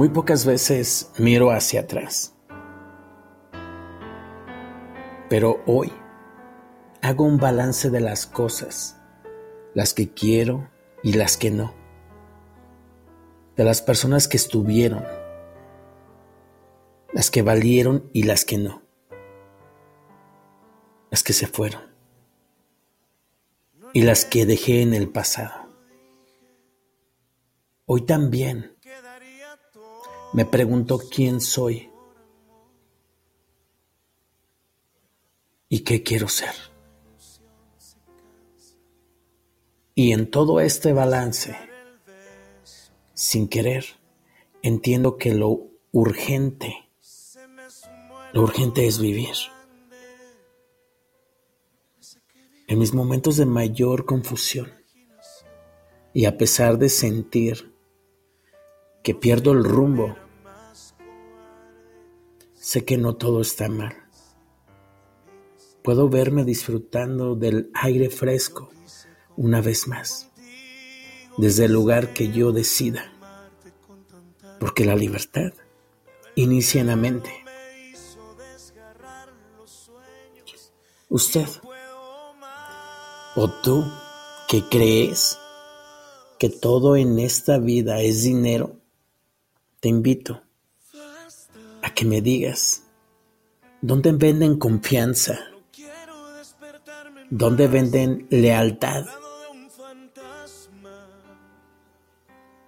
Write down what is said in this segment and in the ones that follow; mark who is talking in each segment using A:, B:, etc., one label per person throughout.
A: Muy pocas veces miro hacia atrás. Pero hoy hago un balance de las cosas, las que quiero y las que no, de las personas que estuvieron, las que valieron y las que no, las que se fueron y las que dejé en el pasado. Hoy también me pregunto quién soy y qué quiero ser. Y en todo este balance, sin querer, entiendo que lo urgente, lo urgente es vivir. En mis momentos de mayor confusión y a pesar de sentir que pierdo el rumbo, sé que no todo está mal. Puedo verme disfrutando del aire fresco una vez más, desde el lugar que yo decida, porque la libertad inicia en la mente. Usted o tú que crees que todo en esta vida es dinero, te invito a que me digas dónde venden confianza, dónde venden lealtad,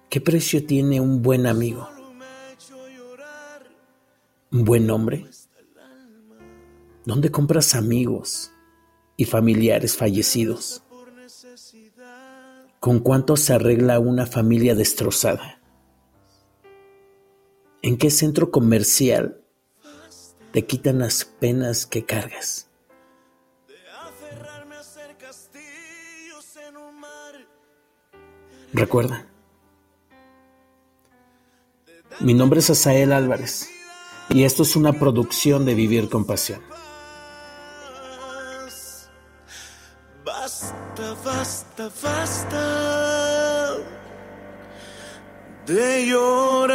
A: qué precio tiene un buen amigo, un buen hombre, dónde compras amigos y familiares fallecidos, con cuánto se arregla una familia destrozada. ¿En qué centro comercial te quitan las penas que cargas? Recuerda, mi nombre es Asael Álvarez y esto es una producción de Vivir con Pasión.
B: Basta, basta, basta de llorar.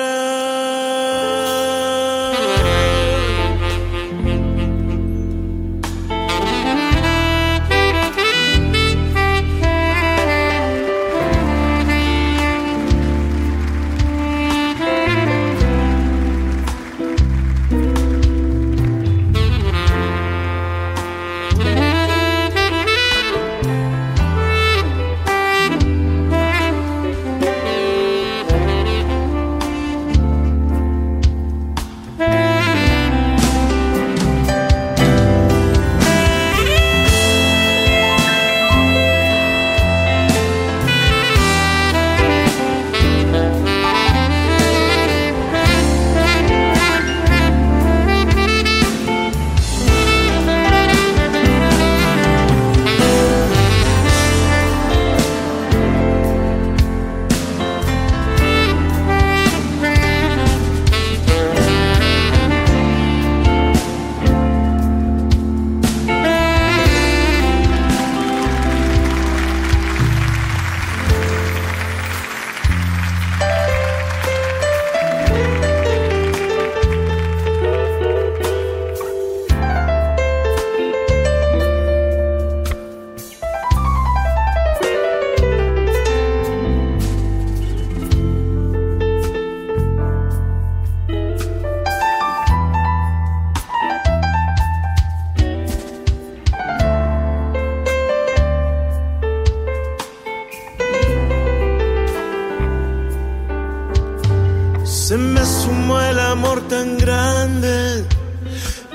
B: Se me sumó el amor tan grande,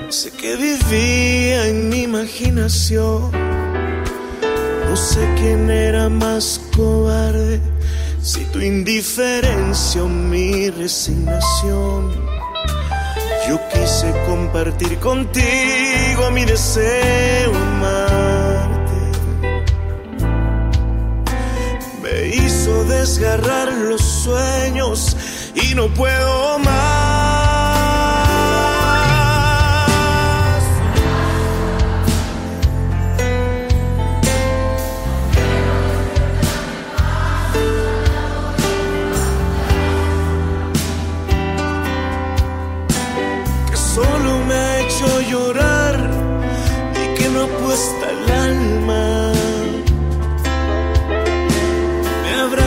B: sé que vivía en mi imaginación. No sé quién era más cobarde, si tu indiferencia o mi resignación. Yo quise compartir contigo mi deseo amarte. Me hizo desgarrar los sueños y no puedo más.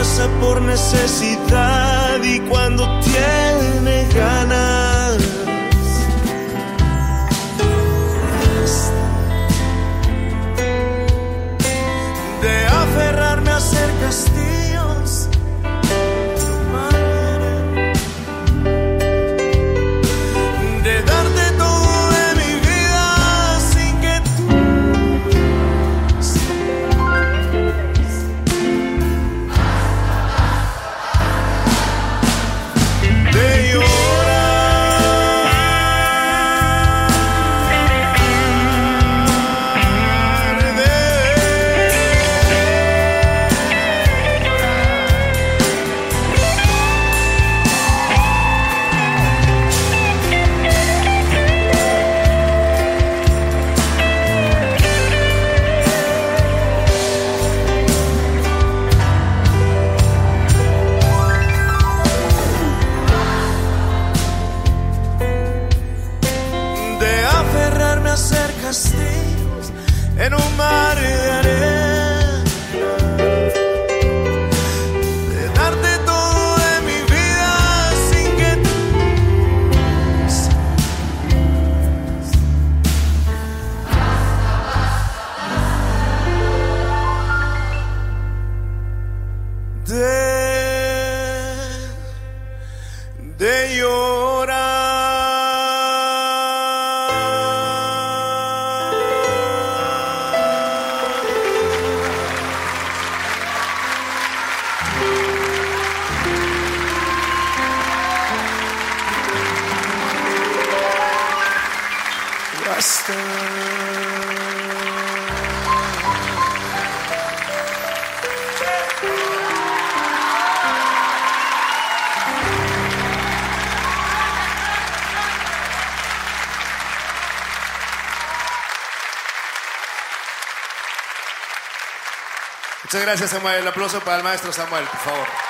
B: Abraza por necesidad y cuando tiene ganas. De aferrarme a ser castillos. En un mar
C: Muchas gracias, Samuel. El aplauso para el maestro Samuel, por favor.